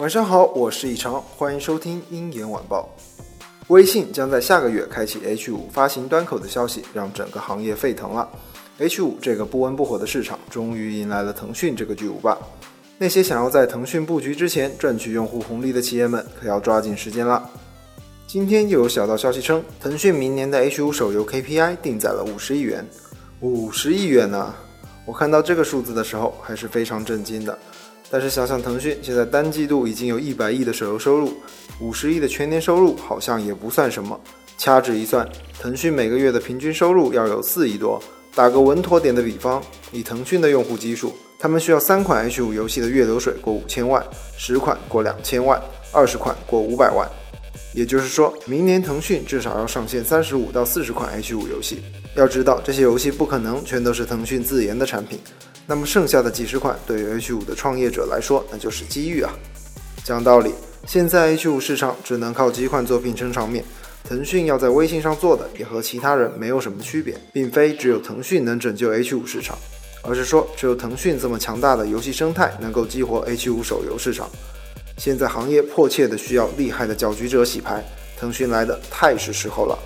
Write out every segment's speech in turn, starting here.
晚上好，我是以常，欢迎收听鹰眼晚报。微信将在下个月开启 H 五发行端口的消息，让整个行业沸腾了。H 五这个不温不火的市场，终于迎来了腾讯这个巨无霸。那些想要在腾讯布局之前赚取用户红利的企业们，可要抓紧时间了。今天又有小道消息称，腾讯明年的 H 五手游 KPI 定在了五十亿元。五十亿元呢？我看到这个数字的时候，还是非常震惊的。但是想想腾讯现在单季度已经有一百亿的手游收入，五十亿的全年收入好像也不算什么。掐指一算，腾讯每个月的平均收入要有四亿多。打个稳妥点的比方，以腾讯的用户基数，他们需要三款 H 五游戏的月流水过五千万，十款过两千万，二十款过五百万。也就是说明年腾讯至少要上线三十五到四十款 H 五游戏。要知道这些游戏不可能全都是腾讯自研的产品。那么剩下的几十款对于 H 五的创业者来说，那就是机遇啊！讲道理，现在 H 五市场只能靠几款作品撑场面，腾讯要在微信上做的也和其他人没有什么区别，并非只有腾讯能拯救 H 五市场，而是说只有腾讯这么强大的游戏生态能够激活 H 五手游市场。现在行业迫切的需要厉害的搅局者洗牌，腾讯来的太是时候了。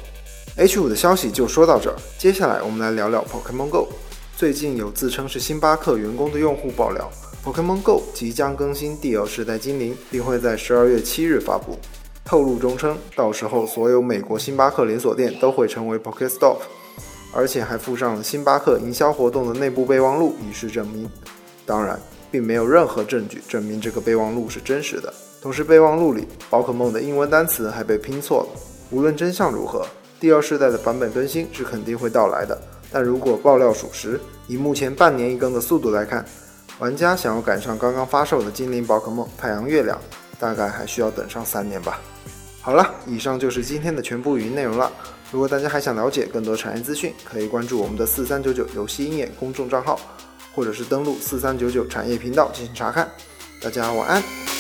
H 五的消息就说到这儿，接下来我们来聊聊 Pokemon Go。最近有自称是星巴克员工的用户爆料，Pokemon Go 即将更新第二世代精灵，并会在十二月七日发布。透露中称，到时候所有美国星巴克连锁店都会成为 Pokestop，而且还附上了星巴克营销活动的内部备忘录以示证明。当然，并没有任何证据证明这个备忘录是真实的。同时，备忘录里宝可梦的英文单词还被拼错了。无论真相如何，第二世代的版本更新是肯定会到来的。但如果爆料属实，以目前半年一更的速度来看，玩家想要赶上刚刚发售的精灵宝可梦太阳月亮，大概还需要等上三年吧。好了，以上就是今天的全部语音内容了。如果大家还想了解更多产业资讯，可以关注我们的四三九九游戏鹰眼公众账号，或者是登录四三九九产业频道进行查看。大家晚安。